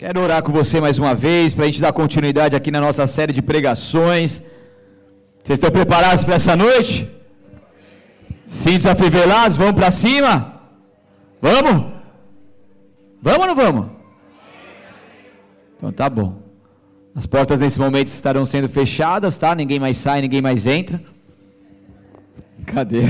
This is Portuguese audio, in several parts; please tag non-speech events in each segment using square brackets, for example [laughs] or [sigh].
Quero orar com você mais uma vez, para a gente dar continuidade aqui na nossa série de pregações. Vocês estão preparados para essa noite? Cintos afivelados, vamos para cima? Vamos? Vamos ou não vamos? Então tá bom. As portas nesse momento estarão sendo fechadas, tá? Ninguém mais sai, ninguém mais entra. Cadê?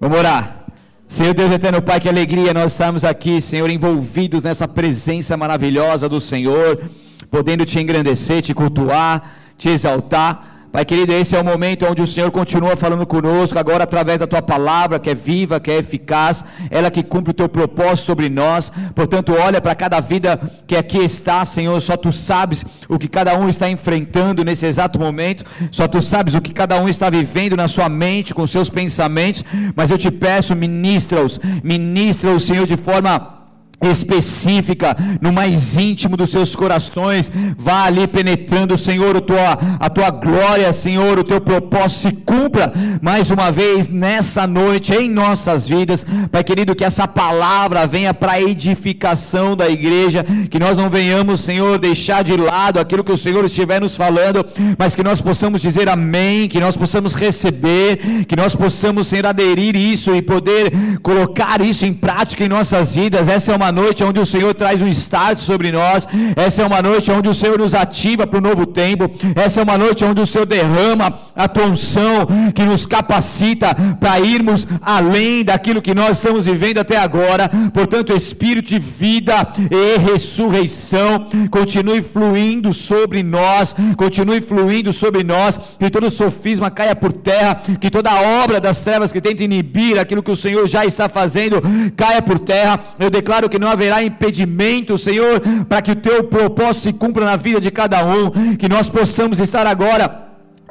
Vamos orar. Senhor Deus eterno Pai, que alegria nós estamos aqui, Senhor, envolvidos nessa presença maravilhosa do Senhor, podendo te engrandecer, te cultuar, te exaltar. Pai querido, esse é o momento onde o Senhor continua falando conosco, agora através da tua palavra, que é viva, que é eficaz, ela que cumpre o teu propósito sobre nós. Portanto, olha para cada vida que aqui está, Senhor, só tu sabes o que cada um está enfrentando nesse exato momento, só tu sabes o que cada um está vivendo na sua mente, com seus pensamentos, mas eu te peço, ministra-os, ministra-os, Senhor, de forma específica, no mais íntimo dos seus corações, vá ali penetrando, Senhor, a tua, a tua glória, Senhor, o teu propósito se cumpra mais uma vez nessa noite em nossas vidas, Pai querido, que essa palavra venha para edificação da igreja, que nós não venhamos, Senhor, deixar de lado aquilo que o Senhor estiver nos falando, mas que nós possamos dizer amém, que nós possamos receber, que nós possamos, Senhor, aderir isso e poder colocar isso em prática em nossas vidas, essa é uma uma noite onde o Senhor traz um start sobre nós. Essa é uma noite onde o Senhor nos ativa para o novo tempo. Essa é uma noite onde o Senhor derrama a tonção que nos capacita para irmos além daquilo que nós estamos vivendo até agora. Portanto, Espírito de vida e ressurreição continue fluindo sobre nós, continue fluindo sobre nós, que todo sofisma caia por terra, que toda obra das trevas que tenta inibir aquilo que o Senhor já está fazendo caia por terra. Eu declaro que que não haverá impedimento, Senhor, para que o teu propósito se cumpra na vida de cada um, que nós possamos estar agora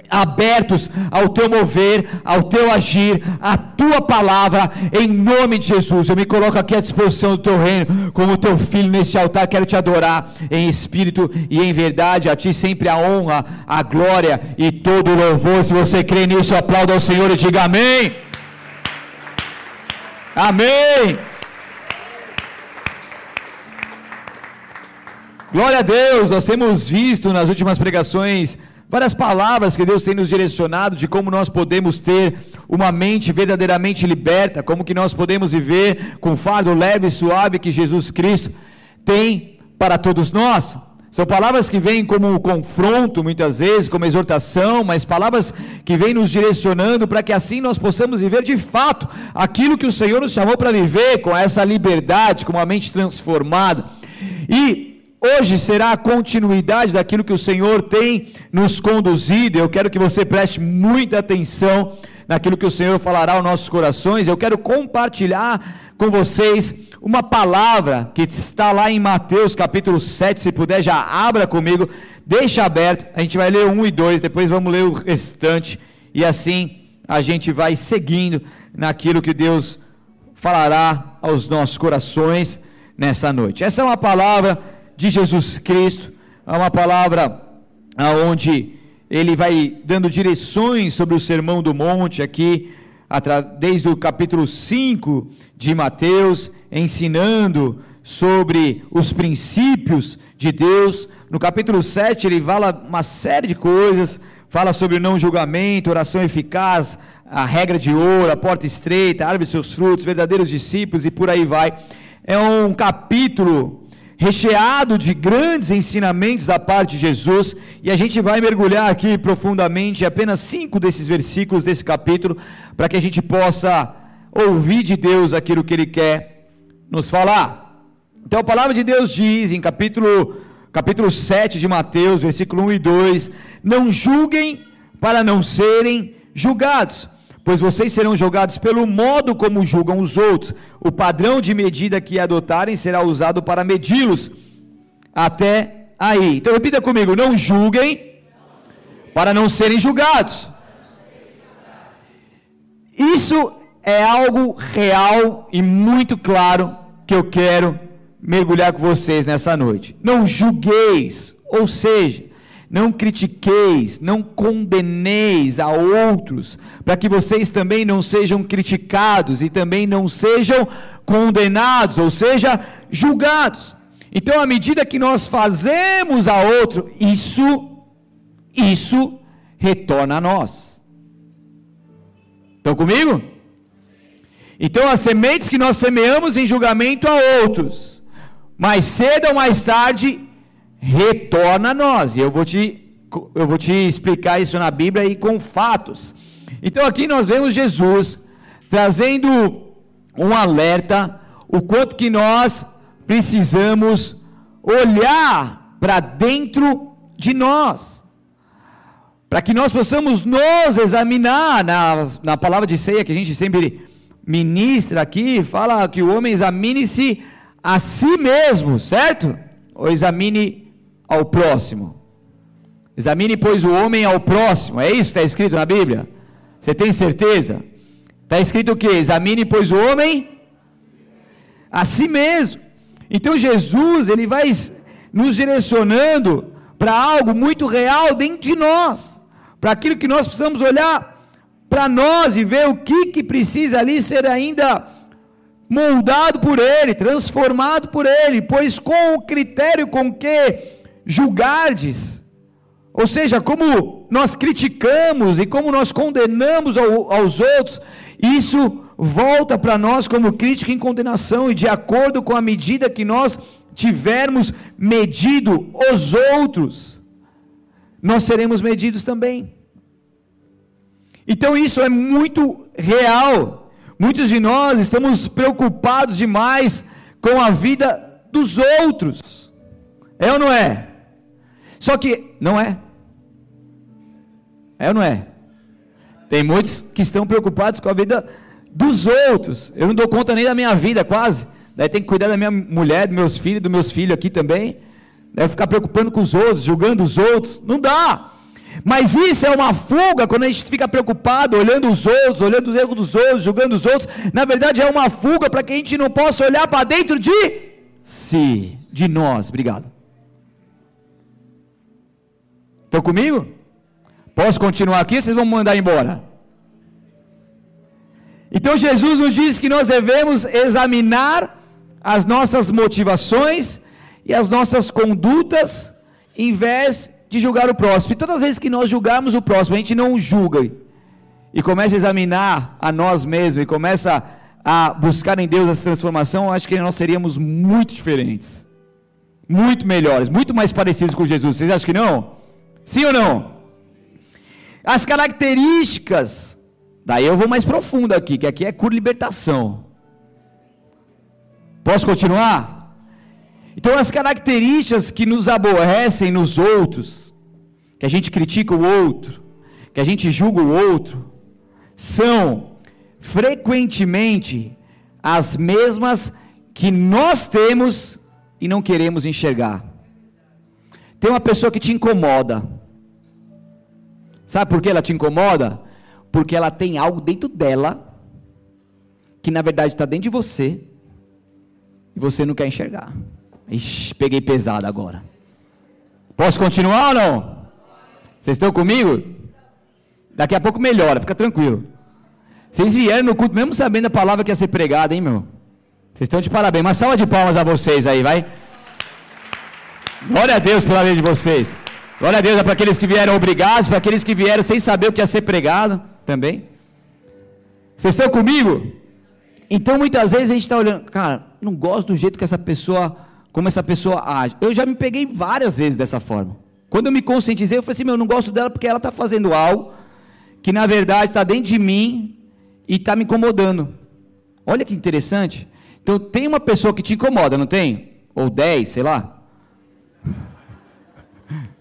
abertos ao teu mover, ao teu agir, à tua palavra, em nome de Jesus. Eu me coloco aqui à disposição do teu reino, como teu filho nesse altar. Quero te adorar em espírito e em verdade. A ti sempre a honra, a glória e todo o louvor. Se você crê nisso, aplauda ao Senhor e diga amém. Amém. Glória a Deus, nós temos visto nas últimas pregações várias palavras que Deus tem nos direcionado de como nós podemos ter uma mente verdadeiramente liberta, como que nós podemos viver com o fardo leve e suave que Jesus Cristo tem para todos nós. São palavras que vêm como confronto, muitas vezes, como exortação, mas palavras que vêm nos direcionando para que assim nós possamos viver de fato aquilo que o Senhor nos chamou para viver, com essa liberdade, com uma mente transformada. E Hoje será a continuidade daquilo que o Senhor tem nos conduzido. Eu quero que você preste muita atenção naquilo que o Senhor falará aos nossos corações. Eu quero compartilhar com vocês uma palavra que está lá em Mateus capítulo 7. Se puder, já abra comigo, deixa aberto. A gente vai ler um e dois, depois vamos ler o restante. E assim a gente vai seguindo naquilo que Deus falará aos nossos corações nessa noite. Essa é uma palavra de Jesus Cristo, é uma palavra aonde ele vai dando direções sobre o Sermão do Monte aqui, desde o capítulo 5 de Mateus, ensinando sobre os princípios de Deus. No capítulo 7 ele fala uma série de coisas, fala sobre não julgamento, oração eficaz, a regra de ouro, a porta estreita, a árvore de seus frutos, verdadeiros discípulos e por aí vai. É um capítulo recheado de grandes ensinamentos da parte de Jesus, e a gente vai mergulhar aqui profundamente apenas cinco desses versículos desse capítulo, para que a gente possa ouvir de Deus aquilo que Ele quer nos falar. Então a palavra de Deus diz em capítulo, capítulo 7 de Mateus, versículo 1 e 2: Não julguem para não serem julgados pois vocês serão julgados pelo modo como julgam os outros. O padrão de medida que adotarem será usado para medi-los. Até aí. Então repita comigo: não julguem para não serem julgados. Isso é algo real e muito claro que eu quero mergulhar com vocês nessa noite. Não julgueis, ou seja, não critiqueis, não condeneis a outros, para que vocês também não sejam criticados e também não sejam condenados, ou seja, julgados. Então, à medida que nós fazemos a outro, isso, isso retorna a nós. Estão comigo? Então, as sementes que nós semeamos em julgamento a outros, mais cedo ou mais tarde, retorna a nós. E eu vou te, eu vou te explicar isso na Bíblia e com fatos. Então, aqui nós vemos Jesus trazendo um alerta, o quanto que nós precisamos olhar para dentro de nós, para que nós possamos nos examinar na, na palavra de ceia que a gente sempre ministra aqui, fala que o homem examine-se a si mesmo, certo? Ou examine ao próximo. Examine, pois, o homem ao próximo. É isso que está escrito na Bíblia? Você tem certeza? Está escrito o que? Examine, pois, o homem a si mesmo. Então Jesus, ele vai nos direcionando para algo muito real dentro de nós, para aquilo que nós precisamos olhar para nós e ver o que, que precisa ali ser ainda moldado por Ele, transformado por Ele, pois com o critério com que julgardes, ou seja, como nós criticamos e como nós condenamos ao, aos outros, isso volta para nós como crítica e condenação, e de acordo com a medida que nós tivermos medido os outros, nós seremos medidos também. Então isso é muito real. Muitos de nós estamos preocupados demais com a vida dos outros. É ou não é? Só que não é. É ou não é? Tem muitos que estão preocupados com a vida dos outros. Eu não dou conta nem da minha vida, quase. Daí tem que cuidar da minha mulher, dos meus filhos, dos meus filhos aqui também. Deve ficar preocupando com os outros, julgando os outros. Não dá. Mas isso é uma fuga quando a gente fica preocupado, olhando os outros, olhando os erros dos outros, julgando os outros. Na verdade, é uma fuga para que a gente não possa olhar para dentro de si, de nós. Obrigado. Estão comigo? Posso continuar aqui? Vocês vão mandar embora? Então Jesus nos diz que nós devemos examinar as nossas motivações e as nossas condutas, em vez de julgar o próximo. E todas as vezes que nós julgarmos o próximo, a gente não julga e começa a examinar a nós mesmos e começa a buscar em Deus essa transformação, acho que nós seríamos muito diferentes, muito melhores, muito mais parecidos com Jesus. Vocês acham que não? Sim ou não? As características Daí eu vou mais profundo aqui, que aqui é cura e libertação. Posso continuar? Então, as características que nos aborrecem nos outros, que a gente critica o outro, que a gente julga o outro, são frequentemente as mesmas que nós temos e não queremos enxergar. Tem uma pessoa que te incomoda. Sabe por que ela te incomoda? Porque ela tem algo dentro dela, que na verdade está dentro de você, e você não quer enxergar. Ixi, peguei pesado agora. Posso continuar ou não? Vocês estão comigo? Daqui a pouco melhora, fica tranquilo. Vocês vieram no culto mesmo sabendo a palavra que ia ser pregada, hein, meu? Vocês estão de parabéns. Uma salva de palmas a vocês aí, vai. Glória a Deus pela vida de vocês. Glória a Deus é para aqueles que vieram obrigados, para aqueles que vieram sem saber o que ia ser pregado também. Vocês estão comigo? Então muitas vezes a gente está olhando, cara, não gosto do jeito que essa pessoa, como essa pessoa age. Eu já me peguei várias vezes dessa forma. Quando eu me conscientizei, eu falei assim, meu, eu não gosto dela porque ela está fazendo algo que na verdade está dentro de mim e está me incomodando. Olha que interessante. Então tem uma pessoa que te incomoda, não tem? Ou 10, sei lá.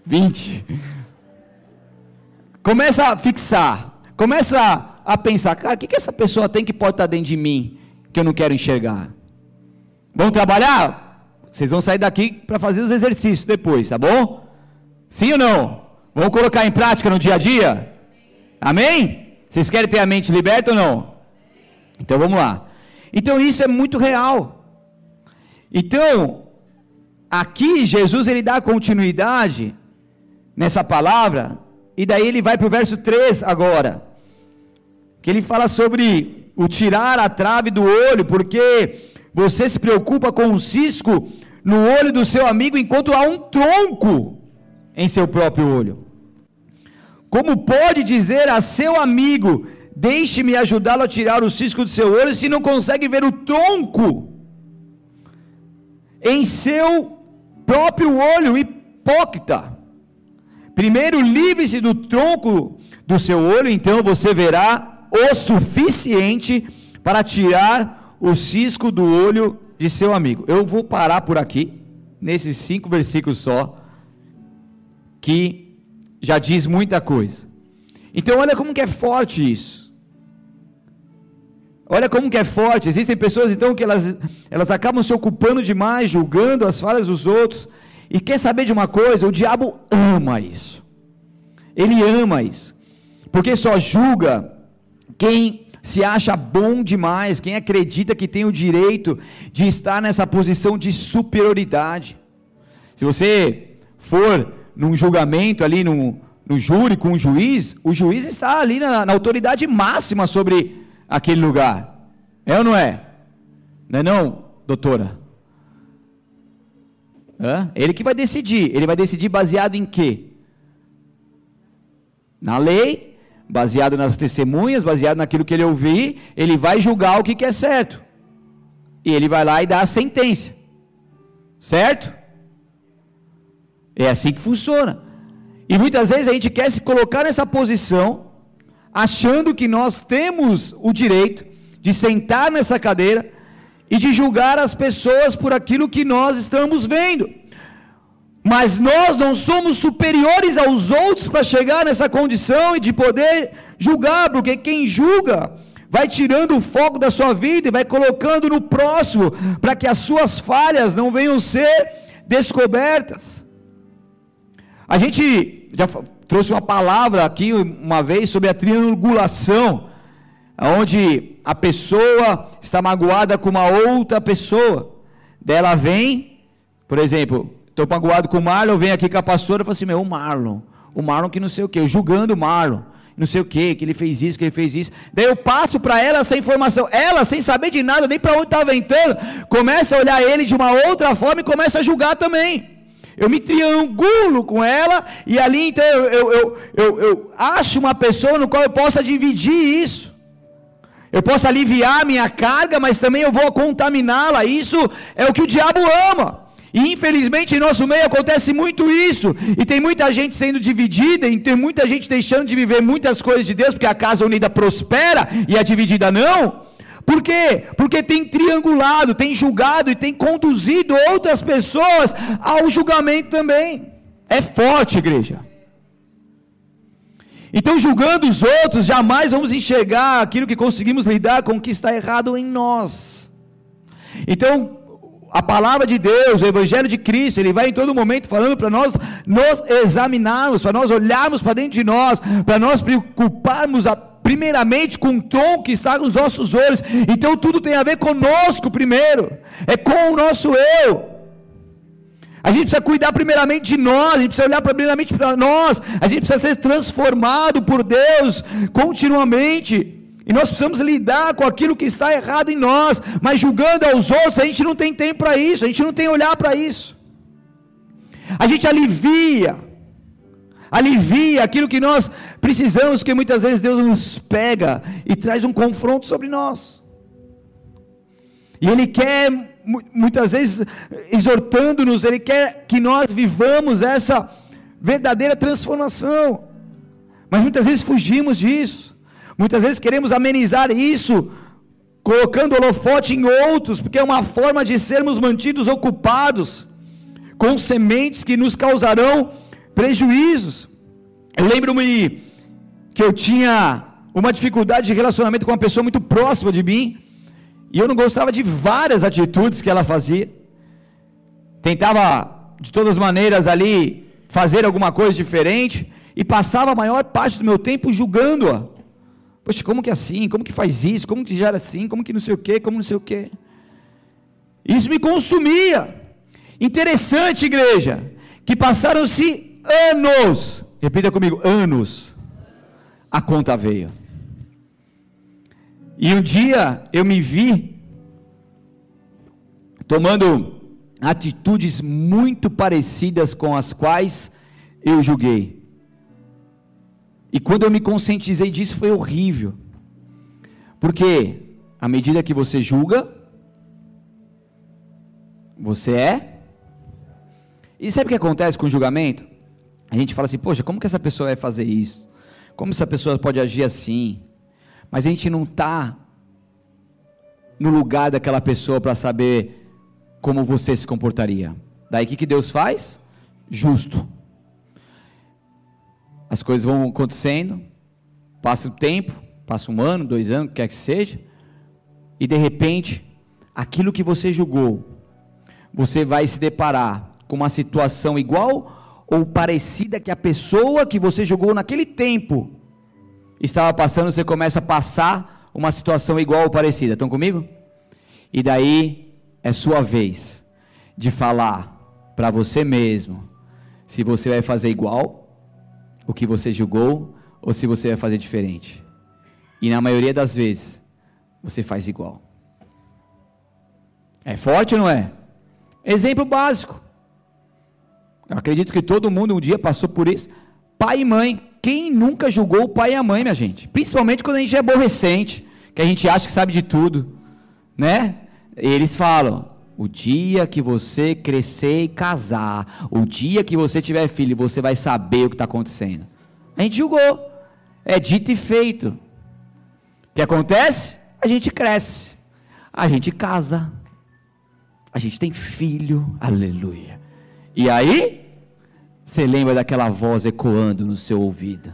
20. Começa a fixar. Começa a pensar, cara, o que, que essa pessoa tem que pode estar dentro de mim que eu não quero enxergar? Vamos trabalhar? Vocês vão sair daqui para fazer os exercícios depois, tá bom? Sim ou não? Vamos colocar em prática no dia a dia? Amém? Vocês querem ter a mente liberta ou não? Então vamos lá. Então isso é muito real. Então, aqui Jesus ele dá continuidade nessa palavra e daí ele vai para o verso 3 agora, que ele fala sobre o tirar a trave do olho, porque você se preocupa com um cisco no olho do seu amigo enquanto há um tronco em seu próprio olho? Como pode dizer a seu amigo: Deixe-me ajudá-lo a tirar o cisco do seu olho, se não consegue ver o tronco em seu próprio olho, hipócrita? Primeiro, livre-se do tronco do seu olho, então você verá o suficiente para tirar o cisco do olho de seu amigo. Eu vou parar por aqui, nesses cinco versículos só, que já diz muita coisa. Então, olha como que é forte isso. Olha como que é forte. Existem pessoas então que elas, elas acabam se ocupando demais, julgando as falhas dos outros. E quer saber de uma coisa? O diabo ama isso. Ele ama isso. Porque só julga quem se acha bom demais, quem acredita que tem o direito de estar nessa posição de superioridade. Se você for num julgamento ali no, no júri com o juiz, o juiz está ali na, na autoridade máxima sobre aquele lugar. É ou não é? Não é não, doutora? Ele que vai decidir. Ele vai decidir baseado em quê? Na lei baseado nas testemunhas, baseado naquilo que ele ouvir, ele vai julgar o que, que é certo. E ele vai lá e dá a sentença. Certo? É assim que funciona. E muitas vezes a gente quer se colocar nessa posição, achando que nós temos o direito de sentar nessa cadeira e de julgar as pessoas por aquilo que nós estamos vendo. Mas nós não somos superiores aos outros para chegar nessa condição e de poder julgar, porque quem julga vai tirando o foco da sua vida e vai colocando no próximo, para que as suas falhas não venham ser descobertas. A gente já trouxe uma palavra aqui uma vez sobre a triangulação, onde a pessoa está magoada com uma outra pessoa. Dela vem, por exemplo, Estou magoado com o Marlon, vem aqui com a pastora e fala assim: meu, o Marlon, o Marlon que não sei o que, julgando o Marlon, não sei o que, que ele fez isso, que ele fez isso. Daí eu passo para ela essa informação. Ela, sem saber de nada, nem para onde está ventando, começa a olhar ele de uma outra forma e começa a julgar também. Eu me triangulo com ela e ali então eu, eu, eu, eu, eu acho uma pessoa no qual eu possa dividir isso. Eu posso aliviar a minha carga, mas também eu vou contaminá-la. Isso é o que o diabo ama. E infelizmente em nosso meio acontece muito isso. E tem muita gente sendo dividida, e tem muita gente deixando de viver muitas coisas de Deus, porque a casa unida prospera e a dividida não. Por quê? Porque tem triangulado, tem julgado e tem conduzido outras pessoas ao julgamento também. É forte, igreja. Então, julgando os outros, jamais vamos enxergar aquilo que conseguimos lidar com o que está errado em nós. Então, a palavra de Deus, o Evangelho de Cristo, ele vai em todo momento falando para nós nos examinarmos, para nós olharmos para dentro de nós, para nós preocuparmos a, primeiramente com o tom que está nos nossos olhos. Então tudo tem a ver conosco primeiro, é com o nosso eu. A gente precisa cuidar primeiramente de nós, a gente precisa olhar primeiramente para nós, a gente precisa ser transformado por Deus continuamente. E nós precisamos lidar com aquilo que está errado em nós, mas julgando aos outros, a gente não tem tempo para isso, a gente não tem olhar para isso. A gente alivia, alivia aquilo que nós precisamos, que muitas vezes Deus nos pega e traz um confronto sobre nós. E Ele quer, muitas vezes, exortando-nos, Ele quer que nós vivamos essa verdadeira transformação, mas muitas vezes fugimos disso. Muitas vezes queremos amenizar isso, colocando holofote em outros, porque é uma forma de sermos mantidos ocupados com sementes que nos causarão prejuízos. Eu lembro-me que eu tinha uma dificuldade de relacionamento com uma pessoa muito próxima de mim, e eu não gostava de várias atitudes que ela fazia. Tentava de todas as maneiras ali fazer alguma coisa diferente e passava a maior parte do meu tempo julgando-a. Poxa, como que é assim? Como que faz isso? Como que gera assim? Como que não sei o quê? Como não sei o quê? Isso me consumia. Interessante, igreja, que passaram-se anos, repita comigo, anos, a conta veio. E um dia eu me vi tomando atitudes muito parecidas com as quais eu julguei. E quando eu me conscientizei disso foi horrível. Porque à medida que você julga, você é. E sabe o que acontece com o julgamento? A gente fala assim, poxa, como que essa pessoa vai fazer isso? Como essa pessoa pode agir assim? Mas a gente não está no lugar daquela pessoa para saber como você se comportaria. Daí o que, que Deus faz? Justo. As coisas vão acontecendo, passa o tempo, passa um ano, dois anos, o que quer que seja, e de repente, aquilo que você julgou, você vai se deparar com uma situação igual ou parecida que a pessoa que você julgou naquele tempo estava passando, você começa a passar uma situação igual ou parecida. Estão comigo? E daí é sua vez de falar para você mesmo se você vai fazer igual o que você julgou ou se você vai fazer diferente. E na maioria das vezes, você faz igual. É forte ou não é? Exemplo básico. Eu acredito que todo mundo um dia passou por isso. Pai e mãe. Quem nunca julgou o pai e a mãe, minha gente? Principalmente quando a gente é aborrecente, que a gente acha que sabe de tudo, né? Eles falam: o dia que você crescer e casar, o dia que você tiver filho, você vai saber o que está acontecendo. A gente julgou. É dito e feito. O que acontece? A gente cresce. A gente casa. A gente tem filho. Aleluia. E aí, você lembra daquela voz ecoando no seu ouvido.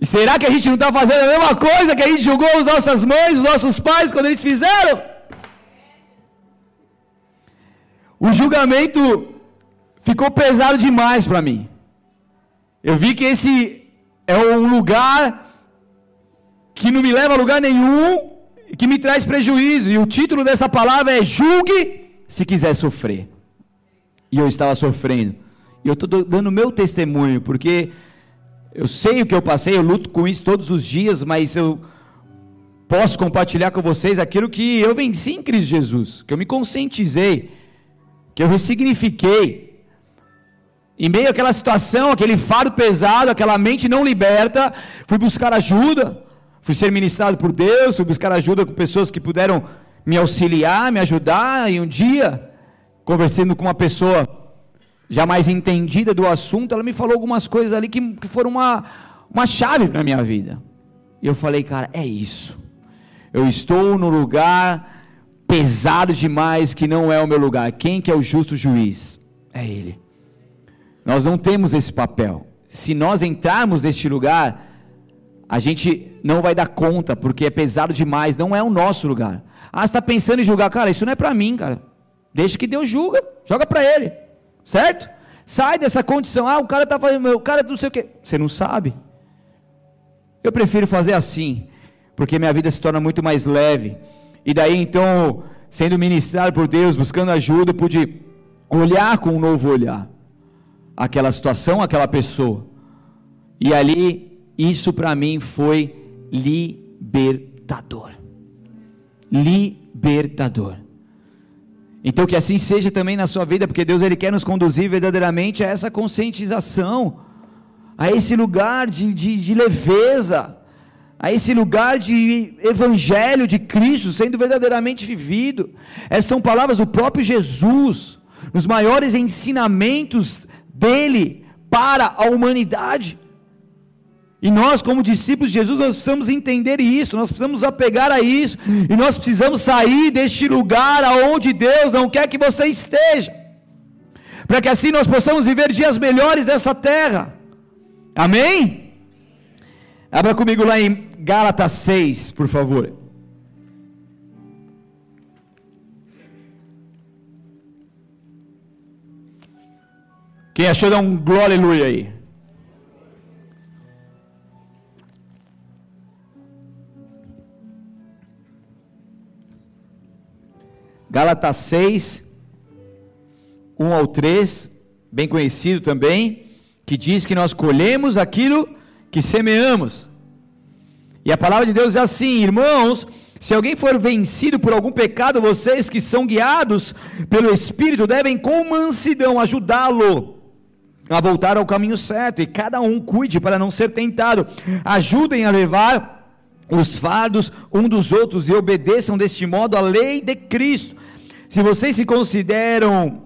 E será que a gente não está fazendo a mesma coisa que a gente julgou as nossas mães, os nossos pais, quando eles fizeram? O julgamento ficou pesado demais para mim. Eu vi que esse é um lugar que não me leva a lugar nenhum que me traz prejuízo. E o título dessa palavra é Julgue se quiser sofrer. E eu estava sofrendo. E eu estou dando meu testemunho, porque eu sei o que eu passei, eu luto com isso todos os dias, mas eu posso compartilhar com vocês aquilo que eu venci em Cristo Jesus, que eu me conscientizei que eu ressignifiquei. Em meio àquela situação, aquele fardo pesado, aquela mente não liberta, fui buscar ajuda, fui ser ministrado por Deus, fui buscar ajuda com pessoas que puderam me auxiliar, me ajudar, e um dia, conversando com uma pessoa já mais entendida do assunto, ela me falou algumas coisas ali que, que foram uma, uma chave para a minha vida. E eu falei, cara, é isso. Eu estou no lugar pesado demais que não é o meu lugar. Quem que é o justo juiz? É ele. Nós não temos esse papel. Se nós entrarmos neste lugar, a gente não vai dar conta, porque é pesado demais, não é o nosso lugar. Ah, está pensando em julgar, cara, isso não é para mim, cara. Deixa que Deus julga, joga para ele, certo? Sai dessa condição, ah, o cara está fazendo, o cara não sei o quê. Você não sabe. Eu prefiro fazer assim, porque minha vida se torna muito mais leve. E daí então, sendo ministrado por Deus, buscando ajuda, pude olhar com um novo olhar aquela situação, aquela pessoa. E ali, isso para mim foi libertador. Libertador. Então que assim seja também na sua vida, porque Deus ele quer nos conduzir verdadeiramente a essa conscientização, a esse lugar de, de, de leveza, a esse lugar de evangelho de Cristo sendo verdadeiramente vivido. Essas são palavras do próprio Jesus, nos maiores ensinamentos dele para a humanidade. E nós, como discípulos de Jesus, nós precisamos entender isso, nós precisamos apegar a isso, e nós precisamos sair deste lugar aonde Deus não quer que você esteja, para que assim nós possamos viver dias melhores dessa terra. Amém? Abra comigo lá em Gálatas 6, por favor. Quem achou, dá um glória aleluia aí. Gálatas 6, 1 ao 3, bem conhecido também, que diz que nós colhemos aquilo que semeamos. E a palavra de Deus é assim, irmãos, Se alguém for vencido por algum pecado, vocês que são guiados pelo Espírito devem com mansidão ajudá-lo a voltar ao caminho certo, e cada um cuide para não ser tentado. Ajudem a levar os fardos um dos outros e obedeçam deste modo a lei de Cristo. Se vocês se consideram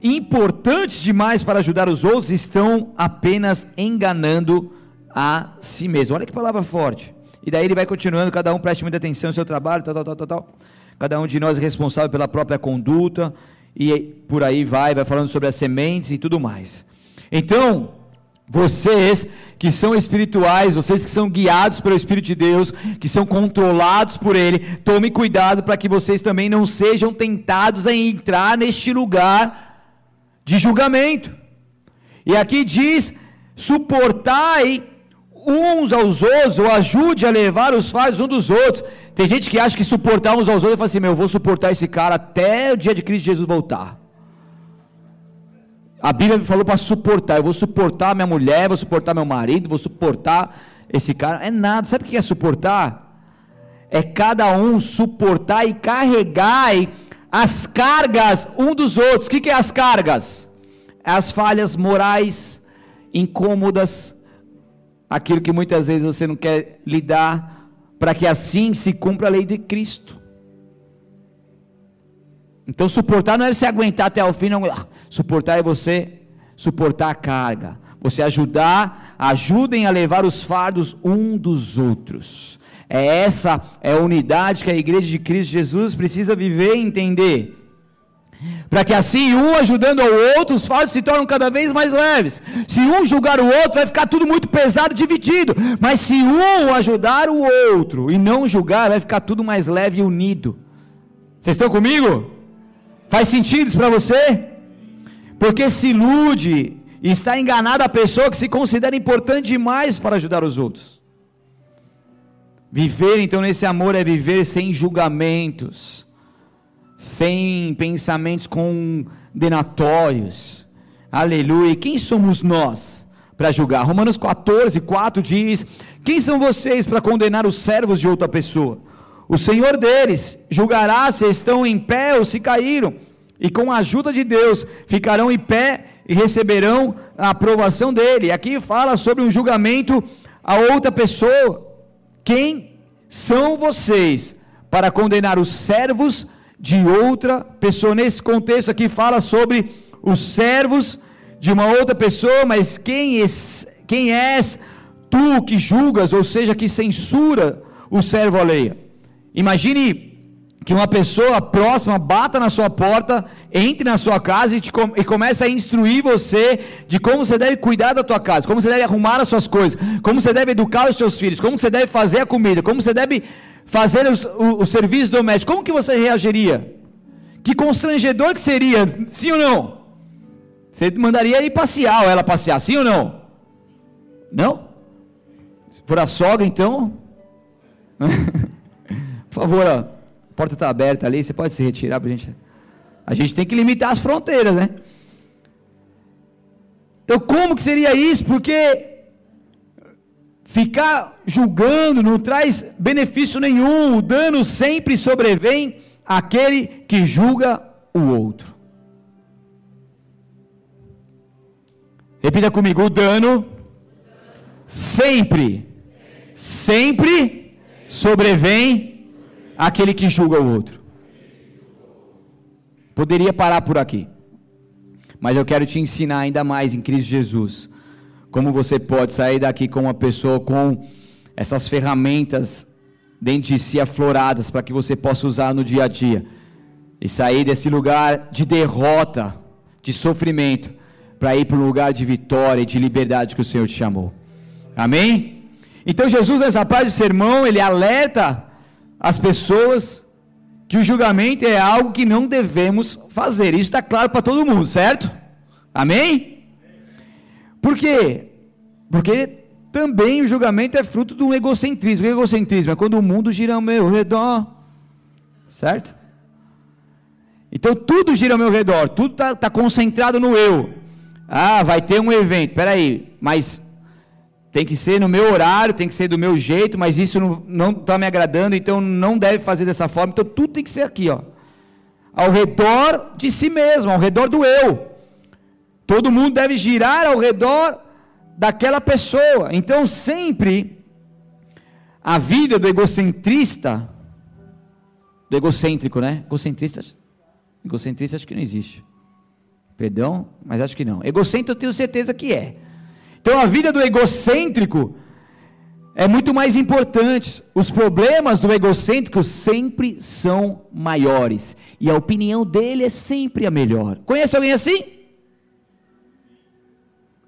importantes demais para ajudar os outros, estão apenas enganando a si mesmos. Olha que palavra forte. E daí ele vai continuando, cada um preste muita atenção no seu trabalho, tal, tal, tal, tal, tal. Cada um de nós é responsável pela própria conduta, e por aí vai, vai falando sobre as sementes e tudo mais. Então, vocês que são espirituais, vocês que são guiados pelo Espírito de Deus, que são controlados por Ele, tome cuidado para que vocês também não sejam tentados a entrar neste lugar de julgamento. E aqui diz: suportai uns aos outros, ou ajude a levar os fardos uns dos outros. Tem gente que acha que suportar uns aos outros e fala assim: meu, eu vou suportar esse cara até o dia de Cristo Jesus voltar. A Bíblia me falou para suportar. Eu vou suportar minha mulher, vou suportar meu marido, vou suportar esse cara. É nada. Sabe o que é suportar? É cada um suportar e carregar as cargas um dos outros. O que, é as cargas? É as falhas morais, incômodas, aquilo que muitas vezes você não quer lidar, para que assim se cumpra a lei de Cristo. Então suportar não é você aguentar até o fim, não. Suportar é você suportar a carga. Você ajudar, ajudem a levar os fardos um dos outros. É essa é a unidade que a igreja de Cristo Jesus precisa viver e entender. Para que assim, um ajudando ao outro, os fardos se tornam cada vez mais leves. Se um julgar o outro, vai ficar tudo muito pesado, dividido. Mas se um ajudar o outro e não julgar, vai ficar tudo mais leve e unido. Vocês estão comigo? Faz sentido isso para você? Porque se ilude e está enganada a pessoa que se considera importante demais para ajudar os outros. Viver então nesse amor é viver sem julgamentos, sem pensamentos condenatórios. Aleluia. E quem somos nós para julgar? Romanos 14, 4 diz: Quem são vocês para condenar os servos de outra pessoa? O Senhor deles julgará se estão em pé ou se caíram e com a ajuda de Deus ficarão em pé e receberão a aprovação dele. Aqui fala sobre um julgamento a outra pessoa. Quem são vocês para condenar os servos de outra pessoa? Nesse contexto aqui fala sobre os servos de uma outra pessoa, mas quem és, quem és tu que julgas, ou seja, que censura o servo alheio? Imagine que uma pessoa próxima bata na sua porta, entre na sua casa e, te, e comece a instruir você de como você deve cuidar da tua casa, como você deve arrumar as suas coisas, como você deve educar os seus filhos, como você deve fazer a comida, como você deve fazer os, o, o serviço doméstico, como que você reagiria? Que constrangedor que seria, sim ou não? Você mandaria ir passear ou ela passear, sim ou não? Não? Se for a sogra, então. [laughs] Por favor, ó porta está aberta ali, você pode se retirar para a gente. A gente tem que limitar as fronteiras, né? Então, como que seria isso? Porque ficar julgando não traz benefício nenhum, o dano sempre sobrevém àquele que julga o outro. Repita comigo: o dano sempre, sempre sobrevém aquele que julga o outro. Poderia parar por aqui, mas eu quero te ensinar ainda mais em Cristo Jesus como você pode sair daqui com uma pessoa com essas ferramentas dentro de si afloradas para que você possa usar no dia a dia e sair desse lugar de derrota, de sofrimento, para ir para um lugar de vitória e de liberdade que o Senhor te chamou. Amém? Então Jesus nessa parte do sermão, ele alerta as pessoas que o julgamento é algo que não devemos fazer. Isso está claro para todo mundo, certo? Amém? Por quê? Porque também o julgamento é fruto um egocentrismo. O egocentrismo é quando o mundo gira ao meu redor, certo? Então tudo gira ao meu redor, tudo está tá concentrado no eu. Ah, vai ter um evento, peraí, mas tem que ser no meu horário, tem que ser do meu jeito, mas isso não está me agradando, então não deve fazer dessa forma. Então tudo tem que ser aqui, ó, ao redor de si mesmo, ao redor do eu. Todo mundo deve girar ao redor daquela pessoa. Então sempre a vida do egocentrista, do egocêntrico, né? Egocentrista, egocentrista acho que não existe. Perdão, mas acho que não. Egocêntrico eu tenho certeza que é. Então a vida do egocêntrico é muito mais importante. Os problemas do egocêntrico sempre são maiores. E a opinião dele é sempre a melhor. Conhece alguém assim?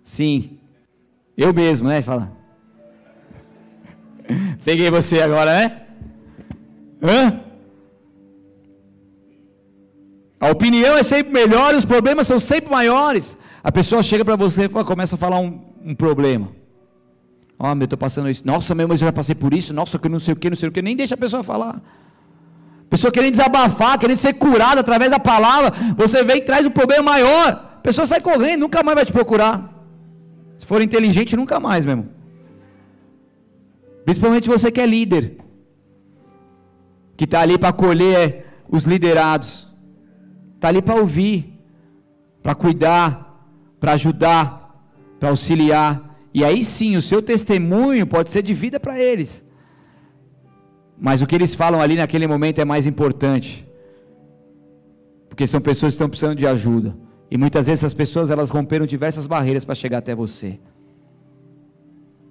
Sim. Eu mesmo, né? Fala. [laughs] Peguei você agora, né? Hã? A opinião é sempre melhor, os problemas são sempre maiores. A pessoa chega para você e começa a falar um, um problema. Ó, oh, meu, estou passando isso. Nossa, meu, mas eu já passei por isso. Nossa, que não sei o que, não sei o que. Nem deixa a pessoa falar. Pessoa querendo desabafar, querendo ser curada através da palavra. Você vem e traz um problema maior. Pessoa sai correndo, nunca mais vai te procurar. Se for inteligente, nunca mais mesmo. Principalmente você que é líder. Que está ali para acolher os liderados. Está ali para ouvir. Para cuidar. Para ajudar para auxiliar. E aí sim, o seu testemunho pode ser de vida para eles. Mas o que eles falam ali naquele momento é mais importante. Porque são pessoas que estão precisando de ajuda. E muitas vezes essas pessoas elas romperam diversas barreiras para chegar até você.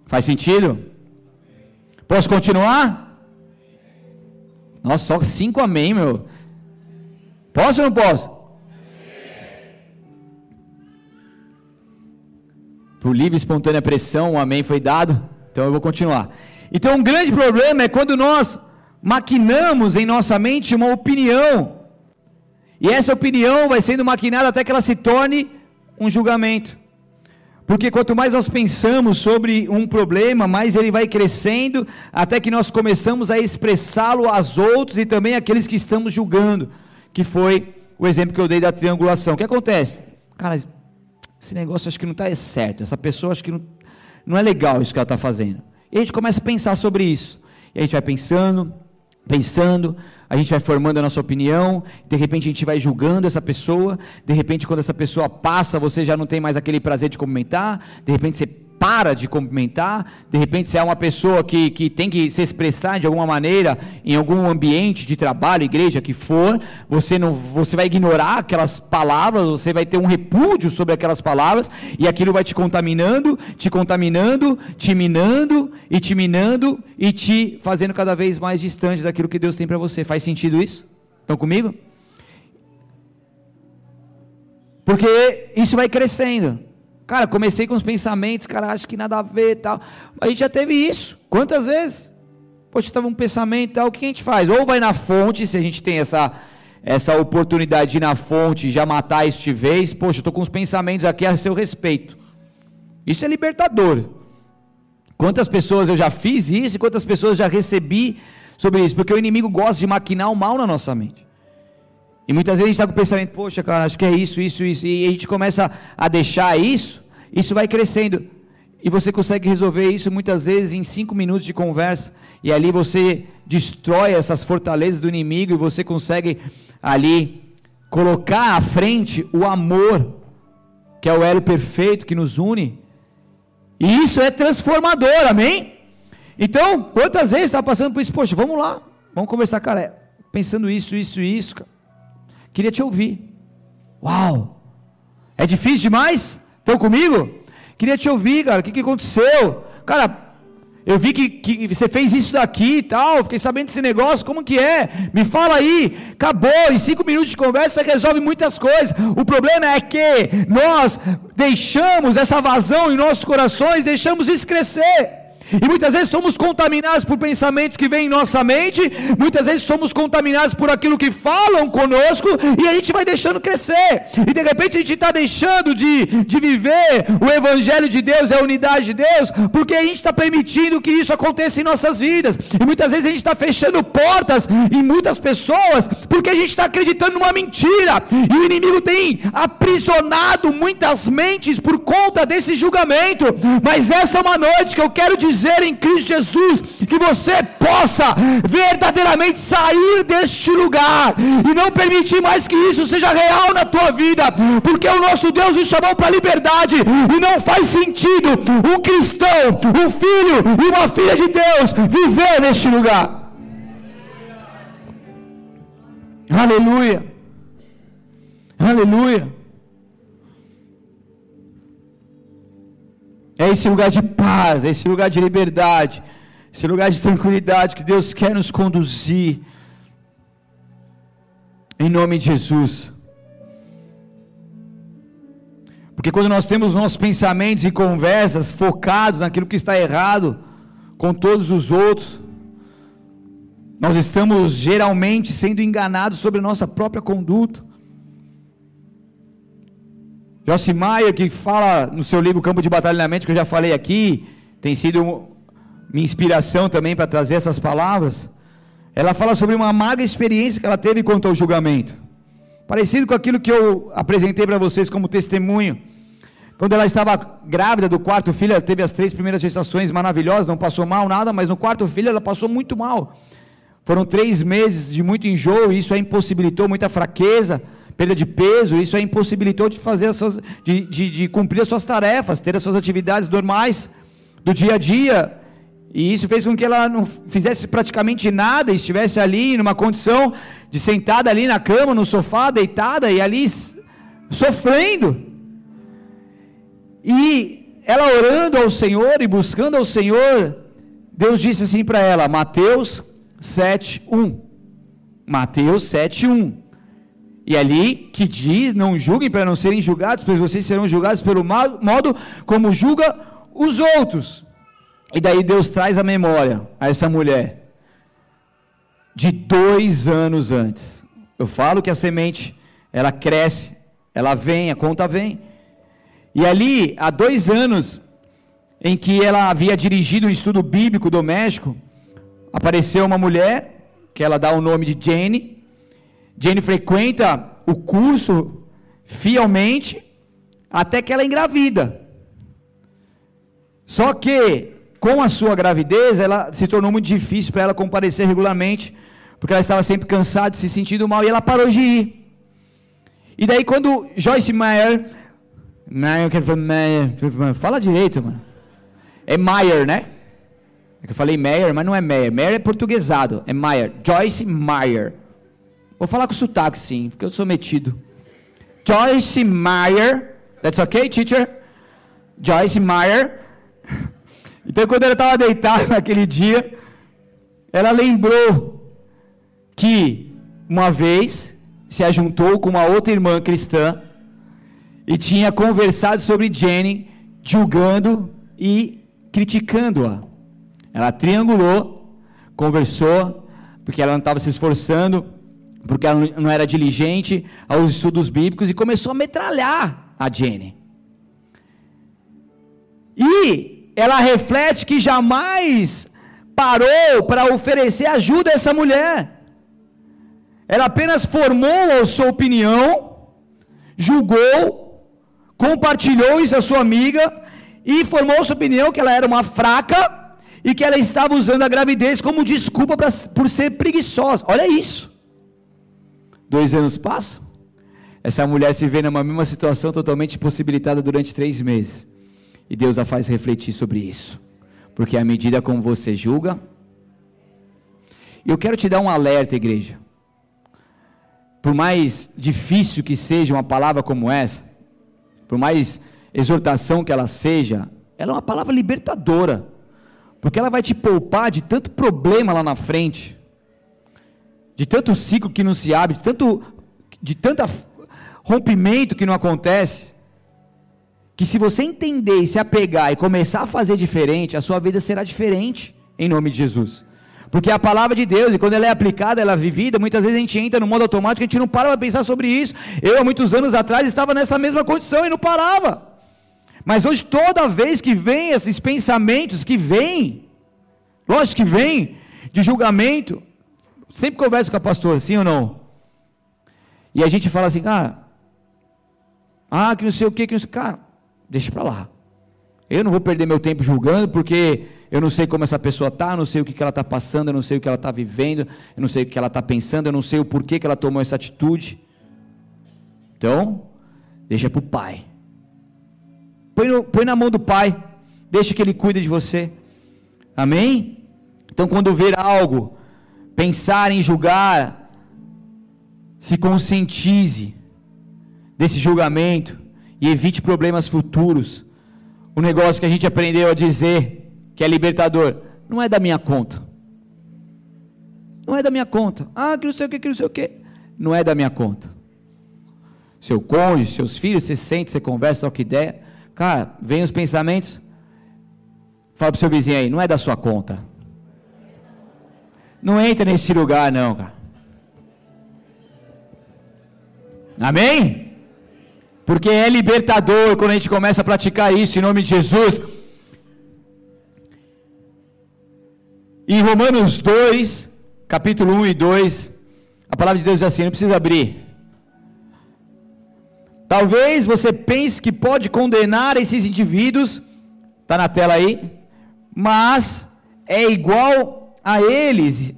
Faz sentido? Posso continuar? Nossa, só cinco amém, meu. Posso ou não posso? Por livre e espontânea pressão, o amém foi dado. Então eu vou continuar. Então um grande problema é quando nós maquinamos em nossa mente uma opinião. E essa opinião vai sendo maquinada até que ela se torne um julgamento. Porque quanto mais nós pensamos sobre um problema, mais ele vai crescendo, até que nós começamos a expressá-lo aos outros e também àqueles que estamos julgando, que foi o exemplo que eu dei da triangulação. O que acontece? Cara, esse negócio acho que não está certo, essa pessoa acho que não, não é legal isso que ela está fazendo. E a gente começa a pensar sobre isso. E a gente vai pensando, pensando, a gente vai formando a nossa opinião, de repente a gente vai julgando essa pessoa, de repente quando essa pessoa passa, você já não tem mais aquele prazer de comentar, de repente você para de cumprimentar, de repente se é uma pessoa que, que tem que se expressar de alguma maneira em algum ambiente de trabalho, igreja que for, você não você vai ignorar aquelas palavras, você vai ter um repúdio sobre aquelas palavras e aquilo vai te contaminando, te contaminando, te minando e te minando e te fazendo cada vez mais distante daquilo que Deus tem para você. Faz sentido isso? Estão comigo? Porque isso vai crescendo. Cara, comecei com os pensamentos, cara, acho que nada a ver e tal. A gente já teve isso. Quantas vezes? Poxa, estava um pensamento e tal, o que a gente faz? Ou vai na fonte, se a gente tem essa, essa oportunidade de ir na fonte já matar isso de vez. Poxa, estou com os pensamentos aqui a seu respeito. Isso é libertador. Quantas pessoas eu já fiz isso e quantas pessoas já recebi sobre isso? Porque o inimigo gosta de maquinar o mal na nossa mente. E muitas vezes a gente está com o pensamento, poxa, cara, acho que é isso, isso, isso. E a gente começa a deixar isso, isso vai crescendo. E você consegue resolver isso muitas vezes em cinco minutos de conversa. E ali você destrói essas fortalezas do inimigo e você consegue ali colocar à frente o amor, que é o elo perfeito que nos une. E isso é transformador, amém? Então, quantas vezes está passando por isso? Poxa, vamos lá, vamos conversar, cara. Pensando isso, isso, isso, cara. Queria te ouvir. Uau! É difícil demais? Estão comigo? Queria te ouvir, cara. O que, que aconteceu? Cara, eu vi que, que você fez isso daqui e tal. Fiquei sabendo desse negócio. Como que é? Me fala aí. Acabou. Em cinco minutos de conversa resolve muitas coisas. O problema é que nós deixamos essa vazão em nossos corações, deixamos isso crescer. E muitas vezes somos contaminados por pensamentos que vêm em nossa mente, muitas vezes somos contaminados por aquilo que falam conosco, e a gente vai deixando crescer, e de repente a gente está deixando de, de viver o Evangelho de Deus, a unidade de Deus, porque a gente está permitindo que isso aconteça em nossas vidas, e muitas vezes a gente está fechando portas em muitas pessoas, porque a gente está acreditando numa mentira, e o inimigo tem aprisionado muitas mentes por conta desse julgamento, mas essa é uma noite que eu quero dizer dizer em Cristo Jesus que você possa verdadeiramente sair deste lugar e não permitir mais que isso seja real na tua vida, porque o nosso Deus nos chamou para a liberdade e não faz sentido um cristão, um filho e uma filha de Deus viver neste lugar. Aleluia. Aleluia. É esse lugar de paz, é esse lugar de liberdade, esse lugar de tranquilidade que Deus quer nos conduzir. Em nome de Jesus. Porque quando nós temos nossos pensamentos e conversas focados naquilo que está errado com todos os outros, nós estamos geralmente sendo enganados sobre nossa própria conduta. Joyce Meyer, que fala no seu livro Campo de Batalha na Mente, que eu já falei aqui, tem sido minha inspiração também para trazer essas palavras. Ela fala sobre uma amarga experiência que ela teve quanto ao julgamento. Parecido com aquilo que eu apresentei para vocês como testemunho. Quando ela estava grávida do quarto filho, ela teve as três primeiras gestações maravilhosas, não passou mal nada, mas no quarto filho ela passou muito mal. Foram três meses de muito enjoo, e isso a impossibilitou, muita fraqueza perda de peso, isso a impossibilitou de fazer as suas, de, de, de cumprir as suas tarefas, ter as suas atividades normais do dia a dia. E isso fez com que ela não fizesse praticamente nada, estivesse ali numa condição de sentada ali na cama, no sofá, deitada e ali sofrendo. E ela orando ao Senhor e buscando ao Senhor, Deus disse assim para ela, Mateus 7:1. Mateus 7:1. E ali que diz: não julguem para não serem julgados, pois vocês serão julgados pelo modo como julga os outros. E daí Deus traz a memória a essa mulher de dois anos antes. Eu falo que a semente ela cresce, ela vem, a conta vem. E ali, há dois anos, em que ela havia dirigido um estudo bíblico doméstico, apareceu uma mulher, que ela dá o nome de Jane, Jane frequenta o curso fielmente até que ela engravida. Só que com a sua gravidez, ela se tornou muito difícil para ela comparecer regularmente, porque ela estava sempre cansada, se sentindo mal e ela parou de ir. E daí quando Joyce Meyer, Meyer, Meyer fala direito, mano. É Meyer, né? É eu falei Meyer, mas não é Meyer. Meyer é portuguesado, é Meyer. Joyce Meyer. Vou falar com sotaque sim, porque eu sou metido. Joyce Meyer. That's okay, teacher? Joyce Meyer. [laughs] Então, quando ela estava deitada [laughs] naquele dia, ela lembrou que uma vez se ajuntou com uma outra irmã cristã e tinha conversado sobre Jenny, julgando e criticando-a. Ela triangulou, conversou, porque ela não estava se esforçando porque ela não era diligente aos estudos bíblicos e começou a metralhar a Jenny. E ela reflete que jamais parou para oferecer ajuda a essa mulher. Ela apenas formou a sua opinião, julgou, compartilhou isso a sua amiga e formou a sua opinião que ela era uma fraca e que ela estava usando a gravidez como desculpa pra, por ser preguiçosa. Olha isso. Dois anos passam, essa mulher se vê numa mesma situação totalmente impossibilitada durante três meses. E Deus a faz refletir sobre isso. Porque à medida como você julga, eu quero te dar um alerta, igreja. Por mais difícil que seja uma palavra como essa, por mais exortação que ela seja, ela é uma palavra libertadora. Porque ela vai te poupar de tanto problema lá na frente de tanto ciclo que não se abre, de tanto de tanta rompimento que não acontece. que se você entender e se apegar e começar a fazer diferente, a sua vida será diferente, em nome de Jesus. Porque a palavra de Deus, e quando ela é aplicada, ela é vivida, muitas vezes a gente entra no modo automático, a gente não para para pensar sobre isso. Eu, há muitos anos atrás, estava nessa mesma condição e não parava. Mas hoje, toda vez que vem esses pensamentos, que vem, lógico que vem, de julgamento, sempre converso com a pastora, sim ou não? E a gente fala assim, ah, ah, que não sei o que, que não sei, cara, deixa para lá. Eu não vou perder meu tempo julgando, porque eu não sei como essa pessoa eu não sei o que, que ela está passando, eu não sei o que ela está vivendo, eu não sei o que ela está pensando, eu não sei o porquê que ela tomou essa atitude. Então, deixa para o pai. Põe, no, põe na mão do pai, deixa que ele cuide de você. Amém? Então, quando ver algo, pensar em julgar, se conscientize desse julgamento e evite problemas futuros. O negócio que a gente aprendeu a dizer que é libertador, não é da minha conta. Não é da minha conta. Ah, que não sei o que, que não sei o que. Não é da minha conta. Seu cônjuge, seus filhos, você sente, você conversa, troca ideia. Cara, vem os pensamentos. Fala para o seu vizinho aí, não é da sua conta. Não entra nesse lugar, não, cara. Amém? porque é libertador quando a gente começa a praticar isso em nome de Jesus. Em Romanos 2, capítulo 1 e 2, a palavra de Deus diz assim: não precisa abrir. Talvez você pense que pode condenar esses indivíduos, está na tela aí, mas é igual a eles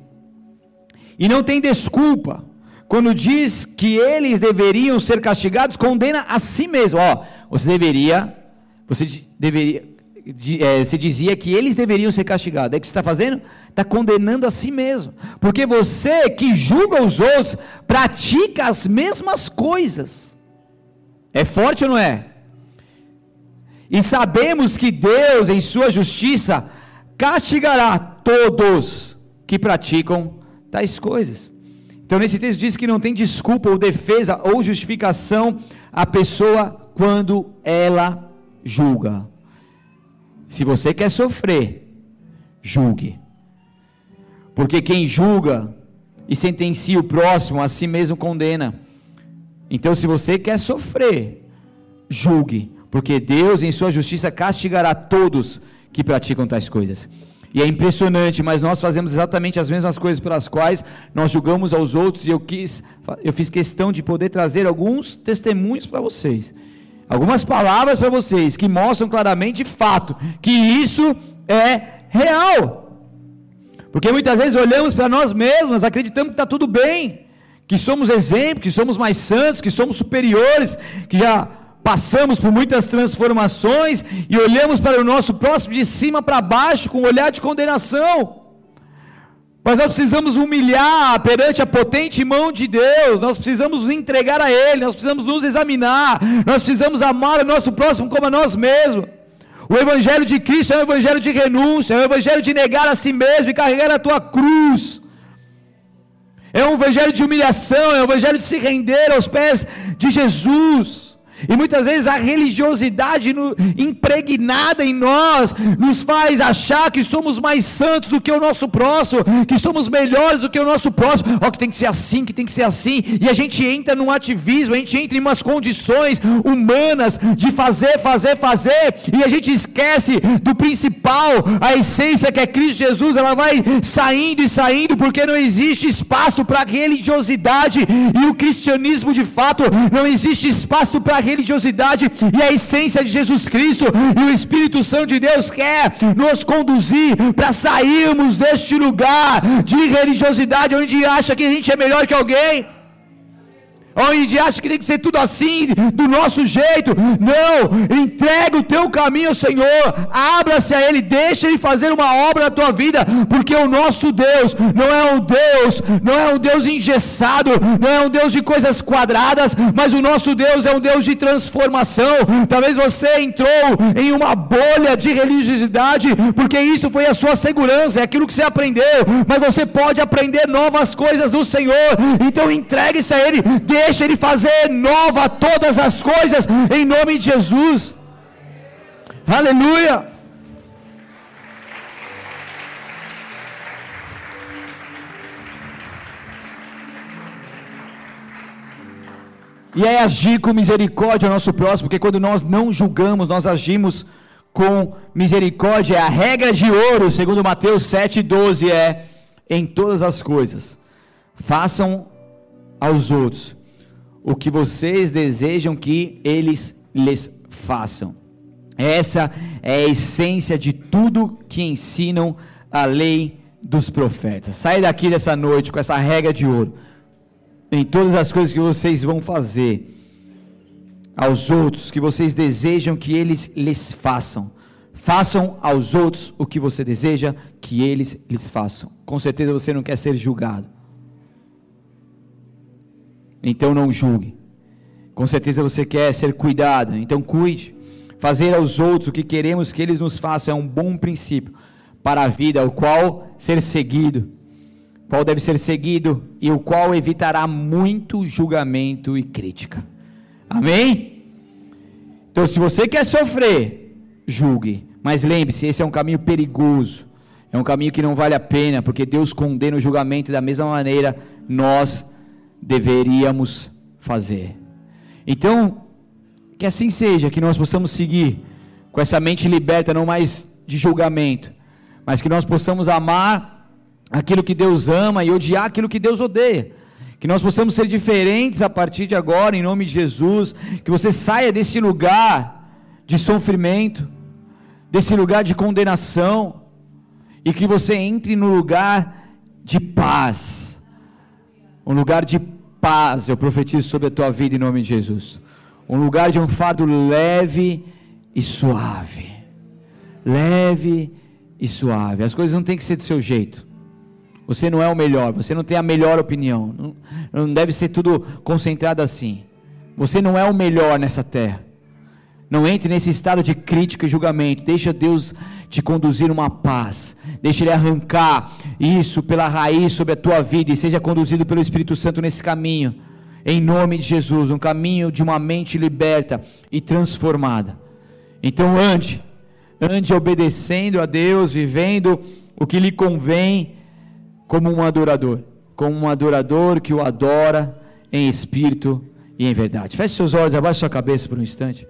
e não tem desculpa quando diz que eles deveriam ser castigados, condena a si mesmo. Ó, você deveria, você deveria, é, se dizia que eles deveriam ser castigados. É o que você está fazendo? Está condenando a si mesmo. Porque você que julga os outros, pratica as mesmas coisas. É forte ou não é? E sabemos que Deus, em sua justiça, castigará todos que praticam tais coisas. Então, nesse texto diz que não tem desculpa ou defesa ou justificação a pessoa quando ela julga. Se você quer sofrer, julgue. Porque quem julga e sentencia o próximo, a si mesmo condena. Então, se você quer sofrer, julgue. Porque Deus, em sua justiça, castigará todos que praticam tais coisas. E é impressionante, mas nós fazemos exatamente as mesmas coisas pelas quais nós julgamos aos outros, e eu quis, eu fiz questão de poder trazer alguns testemunhos para vocês. Algumas palavras para vocês que mostram claramente de fato que isso é real. Porque muitas vezes olhamos para nós mesmos, acreditamos que está tudo bem, que somos exemplos, que somos mais santos, que somos superiores, que já passamos por muitas transformações e olhamos para o nosso próximo de cima para baixo com um olhar de condenação. Mas nós precisamos humilhar perante a potente mão de Deus, nós precisamos nos entregar a Ele, nós precisamos nos examinar, nós precisamos amar o nosso próximo como a nós mesmos. O Evangelho de Cristo é um Evangelho de renúncia, é um Evangelho de negar a si mesmo e carregar a tua cruz. É um Evangelho de humilhação, é um Evangelho de se render aos pés de Jesus. E muitas vezes a religiosidade no, impregnada em nós nos faz achar que somos mais santos do que o nosso próximo, que somos melhores do que o nosso próximo, ó, que tem que ser assim, que tem que ser assim, e a gente entra num ativismo, a gente entra em umas condições humanas de fazer, fazer, fazer, e a gente esquece do principal, a essência que é Cristo Jesus, ela vai saindo e saindo, porque não existe espaço para religiosidade, e o cristianismo de fato não existe espaço para religiosidade e a essência de Jesus Cristo, e o Espírito Santo de Deus quer nos conduzir para sairmos deste lugar de religiosidade onde acha que a gente é melhor que alguém onde acha que tem que ser tudo assim, do nosso jeito. Não, entrega o teu caminho ao Senhor, abra-se a Ele, deixa Ele fazer uma obra na tua vida, porque o nosso Deus não é um Deus, não é um Deus engessado, não é um Deus de coisas quadradas, mas o nosso Deus é um Deus de transformação. Talvez você entrou em uma bolha de religiosidade, porque isso foi a sua segurança, é aquilo que você aprendeu, mas você pode aprender novas coisas do Senhor, então entregue-se a Ele, Ele fazer nova todas as coisas, em nome de Jesus. Aleluia! E é agir com misericórdia ao nosso próximo, porque quando nós não julgamos, nós agimos com misericórdia. A regra de ouro, segundo Mateus 7,12, é em todas as coisas. Façam aos outros o que vocês desejam que eles lhes façam. Essa é a essência de tudo que ensinam a lei dos profetas. Sai daqui dessa noite com essa regra de ouro. Em todas as coisas que vocês vão fazer aos outros, que vocês desejam que eles lhes façam. Façam aos outros o que você deseja que eles lhes façam. Com certeza você não quer ser julgado. Então não julgue. Com certeza você quer ser cuidado, então cuide. Fazer aos outros o que queremos que eles nos façam é um bom princípio para a vida, o qual ser seguido, qual deve ser seguido e o qual evitará muito julgamento e crítica. Amém? Então, se você quer sofrer, julgue, mas lembre-se, esse é um caminho perigoso. É um caminho que não vale a pena, porque Deus condena o julgamento da mesma maneira nós deveríamos fazer. Então, que assim seja, que nós possamos seguir com essa mente liberta, não mais de julgamento, mas que nós possamos amar aquilo que Deus ama e odiar aquilo que Deus odeia. Que nós possamos ser diferentes a partir de agora, em nome de Jesus. Que você saia desse lugar de sofrimento, desse lugar de condenação, e que você entre no lugar de paz. Um lugar de paz, eu profetizo sobre a tua vida em nome de Jesus. Um lugar de um fardo leve e suave. Leve e suave. As coisas não têm que ser do seu jeito. Você não é o melhor, você não tem a melhor opinião. Não, não deve ser tudo concentrado assim. Você não é o melhor nessa terra. Não entre nesse estado de crítica e julgamento. Deixa Deus te conduzir uma paz. Deixa Ele arrancar isso pela raiz sobre a tua vida e seja conduzido pelo Espírito Santo nesse caminho. Em nome de Jesus, um caminho de uma mente liberta e transformada. Então ande, ande obedecendo a Deus, vivendo o que lhe convém como um adorador, como um adorador que o adora em espírito e em verdade. Feche seus olhos, abaixe sua cabeça por um instante.